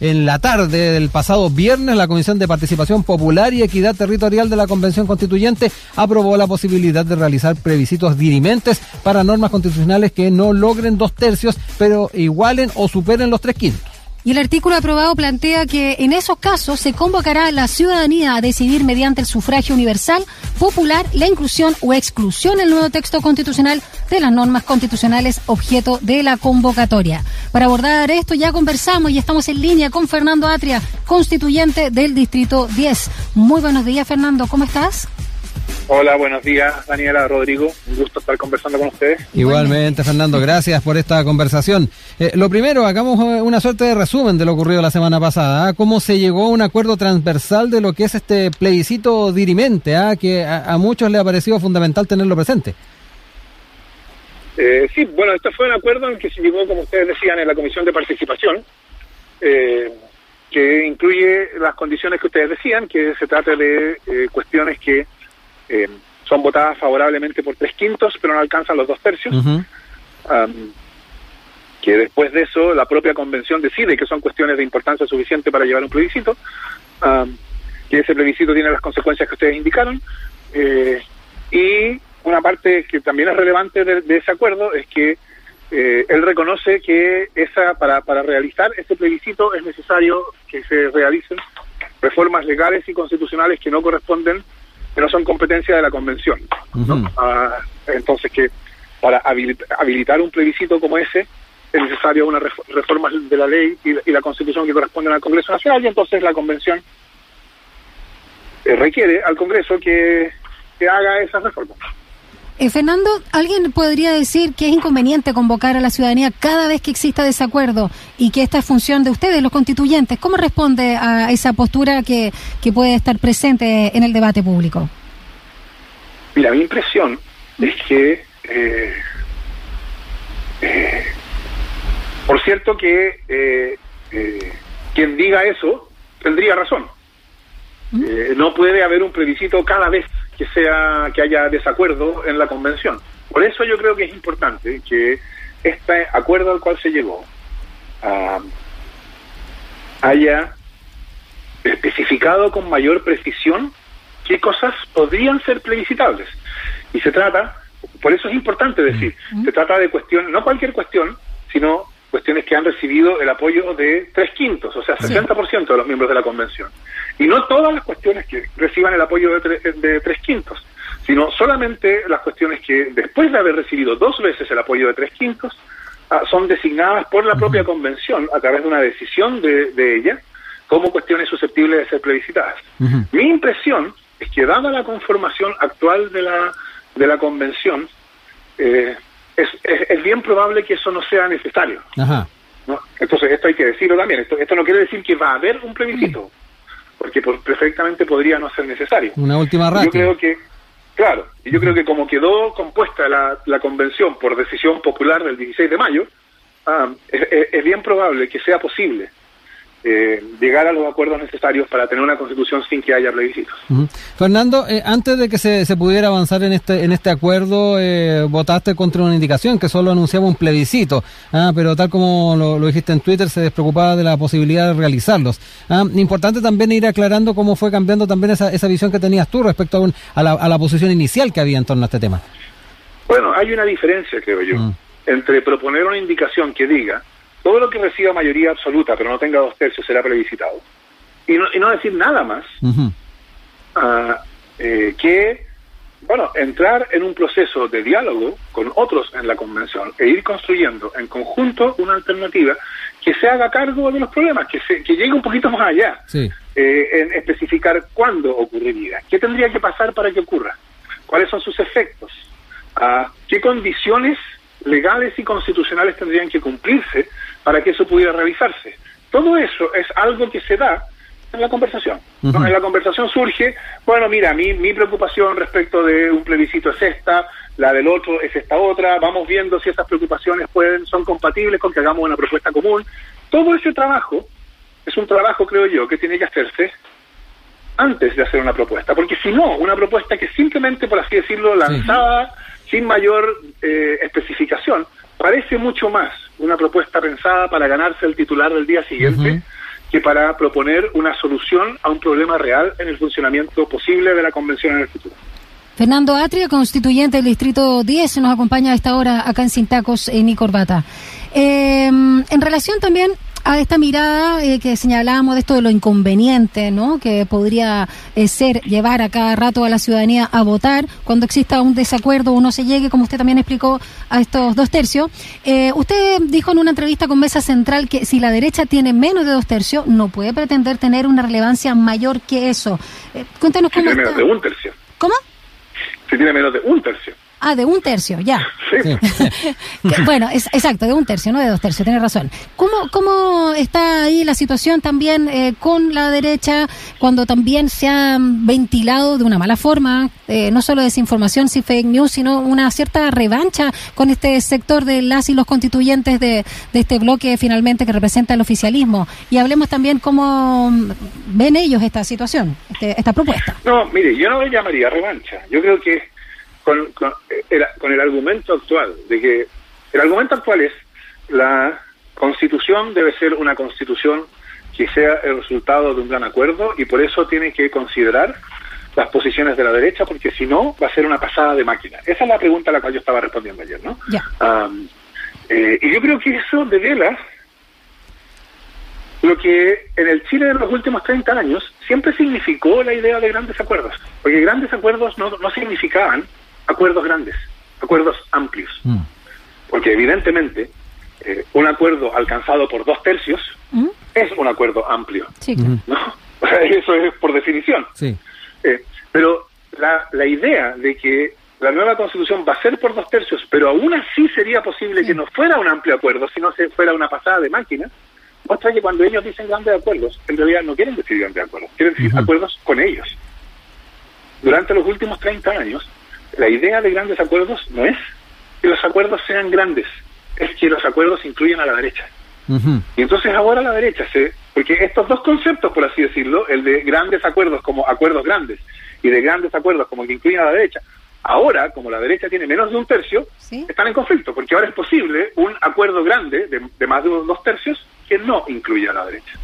en la tarde del pasado viernes, la Comisión de Participación Popular y Equidad Territorial de la Convención Constituyente aprobó la posibilidad de realizar plebiscitos dirimentes para normas constitucionales que no logren dos tercios, pero igualen o superen los tres quintos. Y el artículo aprobado plantea que en esos casos se convocará a la ciudadanía a decidir mediante el sufragio universal, popular, la inclusión o exclusión en el nuevo texto constitucional de las normas constitucionales objeto de la convocatoria. Para abordar esto ya conversamos y estamos en línea con Fernando Atria, constituyente del Distrito 10. Muy buenos días, Fernando, ¿cómo estás? Hola, buenos días, Daniela, Rodrigo. Un gusto estar conversando con ustedes. Igualmente, Fernando, gracias por esta conversación. Eh, lo primero, hagamos eh, una suerte de resumen de lo ocurrido la semana pasada. ¿ah? ¿Cómo se llegó a un acuerdo transversal de lo que es este plebiscito dirimente, ¿ah? que a, muchos le ha parecido fundamental tenerlo presente? Eh, sí, bueno, este fue un acuerdo en que se llegó, como ustedes decían, en la Comisión de Participación, que incluye las condiciones que ustedes decían, que se trata de cuestiones que eh, son votadas favorablemente por tres quintos, pero no alcanzan los dos tercios. que después de eso la propia convención decide que son cuestiones de importancia suficiente para llevar un plebiscito, que ese plebiscito tiene las consecuencias que ustedes indicaron, eh, y una parte que también es relevante de, ese acuerdo es que eh, él reconoce que esa para, para realizar ese plebiscito es necesario que se realicen reformas legales y constitucionales que no corresponden que no son competencia de la convención. Ah, entonces que para habilitar un plebiscito como ese es necesario una reforma de la ley y, la constitución que corresponden al Congreso Nacional y entonces la convención eh, requiere al Congreso que, que haga esas reformas. Eh, Fernando, ¿alguien podría decir que es inconveniente convocar a la ciudadanía cada vez que exista desacuerdo y que esta es función de ustedes, los constituyentes? ¿Cómo responde a esa postura que, que puede estar presente en el debate público? Mira, mi impresión es que, eh, eh, por cierto que eh, quien diga eso tendría razón. ¿Mm? no puede haber un plebiscito cada vez que sea que haya desacuerdo en la convención. Por eso yo creo que es importante que este acuerdo al cual se llegó ah, haya especificado con mayor precisión qué cosas podrían ser plebiscitables. Y se trata, por eso es importante decir, mm. se trata de cuestiones, no cualquier cuestión, sino cuestiones que han recibido el apoyo de tres quintos, o sea, 70% de los miembros de la convención. Y no todas las cuestiones que reciban el apoyo de, tres quintos, sino solamente las cuestiones que, después de haber recibido dos veces el apoyo de tres quintos, ah, son designadas por la propia convención a través de una decisión de, ella como cuestiones susceptibles de ser plebiscitadas. Mi impresión es que dada la conformación actual de la, de la convención, eh, es, es, bien probable que eso no sea necesario. Entonces, esto hay que decirlo también. Esto, esto no quiere decir que va a haber un plebiscito porque perfectamente podría no ser necesario. Una última Yo creo que, claro, y yo creo que como quedó compuesta la, la convención por decisión popular del 16 de mayo, ah, es, bien probable que sea posible eh, llegar a los acuerdos necesarios para tener una constitución sin que haya plebiscitos. Fernando, eh, antes de que se, se, pudiera avanzar en este en este acuerdo, eh, votaste contra una indicación que solo anunciaba un plebiscito, ah, pero tal como lo, dijiste en Twitter, se despreocupaba de la posibilidad de realizarlos. Ah, importante también ir aclarando cómo fue cambiando también esa, esa visión que tenías tú respecto a, la, a la posición inicial que había en torno a este tema. Bueno, hay una diferencia, creo yo, mm. entre proponer una indicación que diga todo lo que reciba mayoría absoluta, pero no tenga dos tercios, será plebiscitado. Y no, y no decir nada más eh, que, bueno, entrar en un proceso de diálogo con otros en la convención e ir construyendo en conjunto una alternativa que se haga cargo de los problemas, que, se, que llegue un poquito más allá, eh, en especificar cuándo ocurriría, qué tendría que pasar para que ocurra, cuáles son sus efectos, a qué condiciones legales y constitucionales tendrían que cumplirse para que eso pudiera realizarse. Todo eso es algo que se da en la conversación. En la conversación surge, bueno, mira, mi, mi preocupación respecto de un plebiscito es esta, la del otro es esta otra, vamos viendo si esas preocupaciones pueden son compatibles con que hagamos una propuesta común. Todo ese trabajo es un trabajo, creo yo, que tiene que hacerse antes de hacer una propuesta, porque si no, una propuesta que simplemente, por así decirlo, lanzada sin mayor eh, especificación, parece mucho más una propuesta pensada para ganarse el titular del día siguiente que para proponer una solución a un problema real en el funcionamiento posible de la convención en el futuro. Fernando Atria, constituyente del Distrito 10, nos acompaña a esta hora acá en Sintacos, en Corbata. Eh, en relación también a esta mirada eh, que señalábamos de esto de lo inconveniente, ¿no? Que podría eh, ser llevar a cada rato a la ciudadanía a votar cuando exista un desacuerdo o no se llegue, como usted también explicó, a estos dos tercios. Eh, usted dijo en una entrevista con Mesa Central que si la derecha tiene menos de dos tercios, no puede pretender tener una relevancia mayor que eso. cuéntanos cómo. Tiene menos de un tercio. ¿Cómo? Si tiene menos de un tercio. Ah, de un tercio, ya. bueno, es, exacto, de un tercio, no de dos tercios, tiene razón. ¿Cómo, ¿Cómo está ahí la situación también eh, con la derecha cuando también se ha ventilado de una mala forma, eh, no solo desinformación, sí fake news, sino una cierta revancha con este sector de las y los constituyentes de, de este bloque finalmente que representa el oficialismo? Y hablemos también cómo ven ellos esta situación, este, esta propuesta. No, mire, yo no le llamaría revancha. Yo creo que con, con, el, con el argumento actual, de que el argumento actual es la constitución debe ser una constitución que sea el resultado de un gran acuerdo y por eso tiene que considerar las posiciones de la derecha porque si no va a ser una pasada de máquina. Esa es la pregunta a la cual yo estaba respondiendo ayer, ¿no? eh, y yo creo que eso devela lo que en el Chile de los últimos 30 años siempre significó la idea de grandes acuerdos, porque grandes acuerdos no, no significaban acuerdos grandes, acuerdos amplios. Mm. Porque evidentemente eh, un acuerdo alcanzado por dos tercios mm. es un acuerdo amplio. ¿no? Eso es por definición. Sí. Eh, pero la, la idea de que la nueva constitución va a ser por dos tercios, pero aún así sería posible que no fuera un amplio acuerdo, sino que fuera una pasada de máquina, muestra que cuando ellos dicen grandes acuerdos, en realidad no quieren decir grandes acuerdos, quieren decir acuerdos con ellos. Durante los últimos 30 años, la idea de grandes acuerdos no es que los acuerdos sean grandes, es que los acuerdos incluyan a la derecha. Y entonces ahora la derecha se... Porque estos dos conceptos, por así decirlo, el de grandes acuerdos como acuerdos grandes y de grandes acuerdos como que incluyen a la derecha, ahora, como la derecha tiene menos de un tercio, están en conflicto, porque ahora es posible un acuerdo grande de, más de dos tercios que no incluya a la derecha.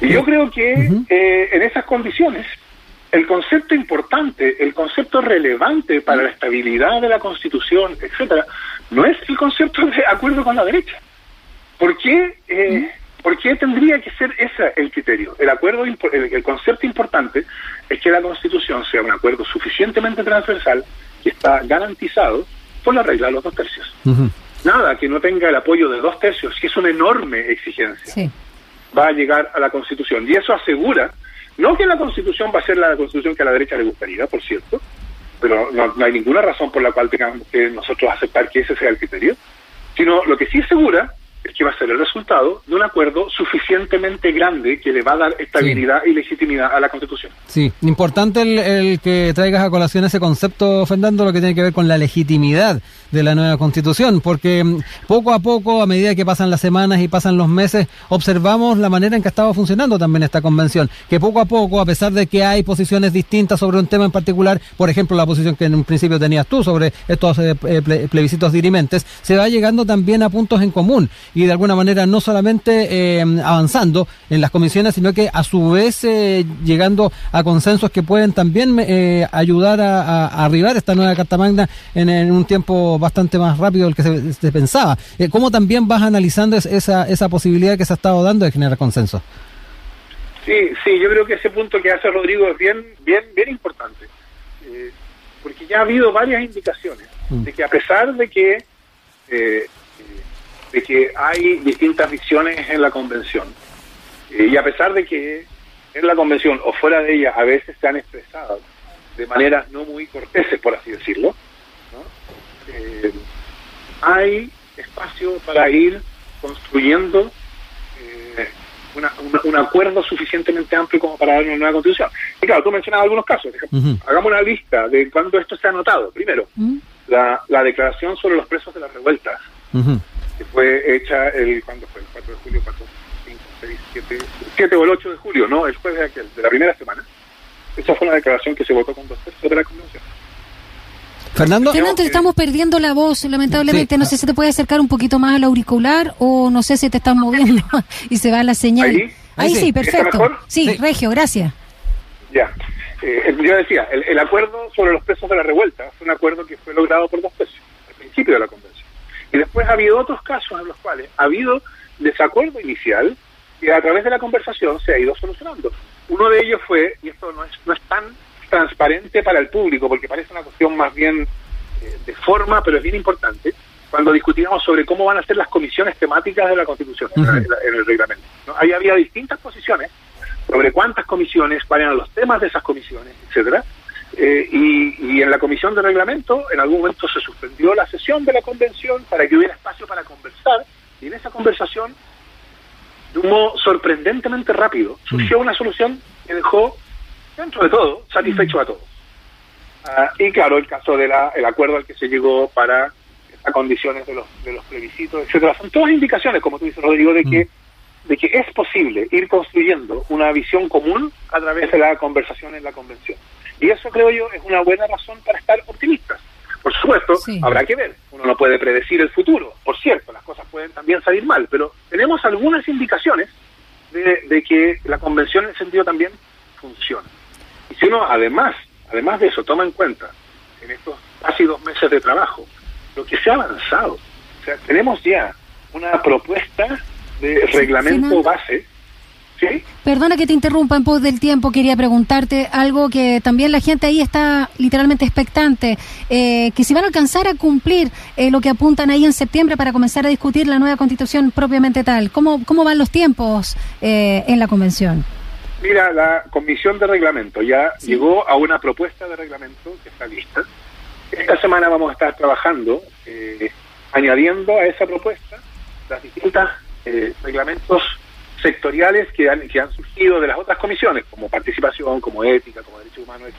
Y yo creo que eh, en esas condiciones el concepto importante, el concepto relevante para la estabilidad de la Constitución, etcétera, no es el concepto de acuerdo con la derecha. ¿Por qué, eh, ¿por qué tendría que ser ese el criterio? El acuerdo, el, concepto importante es que la Constitución sea un acuerdo suficientemente transversal que está garantizado por la regla de los dos tercios. Nada que no tenga el apoyo de dos tercios, que es una enorme exigencia, va a llegar a la Constitución. Y eso asegura no que la constitución va a ser la constitución que a la derecha le gustaría, por cierto, pero no, hay ninguna razón por la cual tengamos que nosotros aceptar que ese sea el criterio, sino lo que sí es segura que va a ser el resultado de un acuerdo suficientemente grande que le va a dar estabilidad y legitimidad a la Constitución. Sí, importante el, que traigas a colación ese concepto, Fernando, lo que tiene que ver con la legitimidad de la nueva Constitución, porque mm, poco a poco, a medida que pasan las semanas y pasan los meses, observamos la manera en que estaba funcionando también esta convención, que poco a poco, a pesar de que hay posiciones distintas sobre un tema en particular, por ejemplo, la posición que en un principio tenías tú sobre estos eh, plebiscitos dirimentes, se va llegando también a puntos en común y de alguna manera no solamente eh, avanzando en las comisiones, sino que a su vez eh, llegando a consensos que pueden también eh, ayudar a, arribar esta nueva Carta Magna en, un tiempo bastante más rápido del que se, pensaba. ¿Cómo también vas analizando esa, esa posibilidad que se ha estado dando de generar consenso? Sí, sí, yo creo que ese punto que hace Rodrigo es bien, bien, bien importante, porque ya ha habido varias indicaciones mm. de que a pesar de que eh, de que hay distintas visiones en la convención. Eh, y a pesar de que en la convención o fuera de ella a veces se han expresado de maneras no muy corteses, por así decirlo, eh, hay espacio para ir construyendo eh, un acuerdo suficientemente amplio como para dar una nueva constitución. Y claro, tú mencionabas algunos casos. Hagamos una lista de cuándo esto se ha notado. Primero, la, la declaración sobre los presos de las revueltas que fue hecha el, ¿cuándo fue? El 4 de julio, 4, 5, 6, 7, 7 o el 8 de julio, ¿no? El jueves de, aquel, de la primera semana. Esa fue una declaración que se votó con dos tercios de la convención. Fernando. Fernando, estamos perdiendo la voz, lamentablemente. No sé si te puedes acercar un poquito más al auricular o no sé si te estás moviendo y se va la señal. Ahí, Ahí sí, perfecto. Sí, Regio, gracias. Ya. Eh, yo decía, el, acuerdo sobre los pesos de la revuelta fue un acuerdo que fue logrado por dos pesos al principio de la convención. Y después ha habido otros casos en los cuales ha habido desacuerdo inicial y a través de la conversación se ha ido solucionando. Uno de ellos fue, y esto no es, no es tan transparente para el público, porque parece una cuestión más bien eh, de forma, pero es bien importante, cuando discutíamos sobre cómo van a ser las comisiones temáticas de la Constitución en, el reglamento. Ahí había distintas posiciones sobre cuántas comisiones, cuáles eran los temas de esas comisiones, etcétera. Eh, y, y, en la comisión de reglamento, en algún momento se suspendió la sesión de la convención para que hubiera espacio para conversar, y en esa conversación, de un modo sorprendentemente rápido, surgió una solución que dejó dentro de todo, satisfecho a todos. Ah, y claro, el caso del el acuerdo al que se llegó para las condiciones de los, de los plebiscitos, etcétera, son todas indicaciones, como tú dices, Rodrigo, de que, mm. de que es posible ir construyendo una visión común a través de la conversación en la convención. Y eso creo yo es una buena razón para estar optimistas. Por supuesto, habrá que ver. Uno no puede predecir el futuro. Por cierto, las cosas pueden también salir mal, pero tenemos algunas indicaciones de, de que la convención en ese sentido también funciona. Y si uno además, además de eso, toma en cuenta en estos casi dos meses de trabajo, lo que se ha avanzado. O sea, tenemos ya una propuesta de reglamento base. ¿Sí? Perdona que te interrumpa en pos del tiempo, quería preguntarte algo que también la gente ahí está literalmente expectante, eh, que si van a alcanzar a cumplir eh, lo que apuntan ahí en septiembre para comenzar a discutir la nueva constitución propiamente tal, ¿cómo, cómo van los tiempos eh, en la convención? Mira, la comisión de reglamento ya llegó a una propuesta de reglamento que está lista. Esta semana vamos a estar trabajando, eh, añadiendo a esa propuesta las distintas eh, reglamentos sectoriales que han, que han surgido de las otras comisiones, como participación, como ética, como derechos humanos,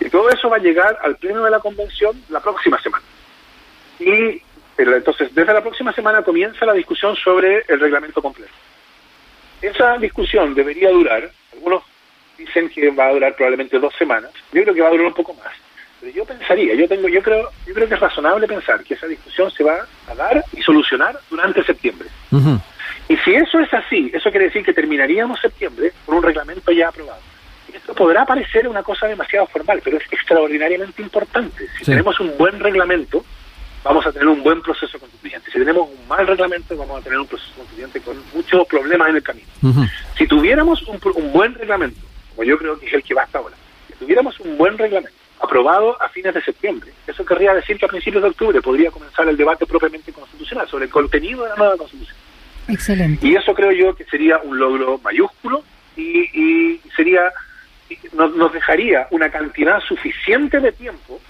Y todo eso va a llegar al pleno de la convención la próxima semana. Y entonces, desde la próxima semana comienza la discusión sobre el reglamento completo. Esa discusión debería durar, algunos dicen que va a durar probablemente dos semanas, yo creo que va a durar un poco más. Pero yo pensaría, yo tengo, yo creo, yo creo que es razonable pensar que esa discusión se va a dar y solucionar durante septiembre. Y si eso es así, eso quiere decir que terminaríamos septiembre con un reglamento ya aprobado. esto podrá parecer una cosa demasiado formal, pero es extraordinariamente importante. Si tenemos un buen reglamento, vamos a tener un buen proceso constituyente. Si tenemos un mal reglamento, vamos a tener un proceso constituyente con muchos problemas en el camino. Si tuviéramos un, buen reglamento, como yo creo que es el que va hasta ahora, si tuviéramos un buen reglamento aprobado a fines de septiembre, eso querría decir que a principios de octubre podría comenzar el debate propiamente constitucional sobre el contenido de la nueva constitución. Excelente. Y eso creo yo que sería un logro mayúsculo y, sería nos, dejaría una cantidad suficiente de tiempo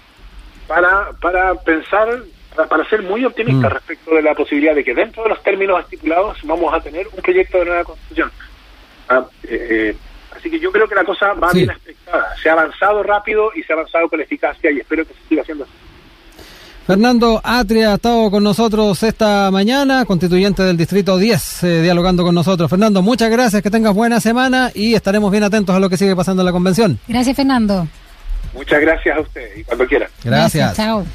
para, para pensar para, ser muy optimista mm. respecto de la posibilidad de que dentro de los términos estipulados vamos a tener un proyecto de nueva constitución. Ah, eh, eh, así que yo creo que la cosa va bien expectada. Se ha avanzado rápido y se ha avanzado con eficacia y espero que se siga haciendo así. Fernando Atria ha estado con nosotros esta mañana, constituyente del Distrito 10, eh, dialogando con nosotros. Fernando, muchas gracias, que tengas buena semana y estaremos bien atentos a lo que sigue pasando en la convención. Gracias, Fernando. Muchas gracias a usted y cuando quiera. Gracias. gracias chao.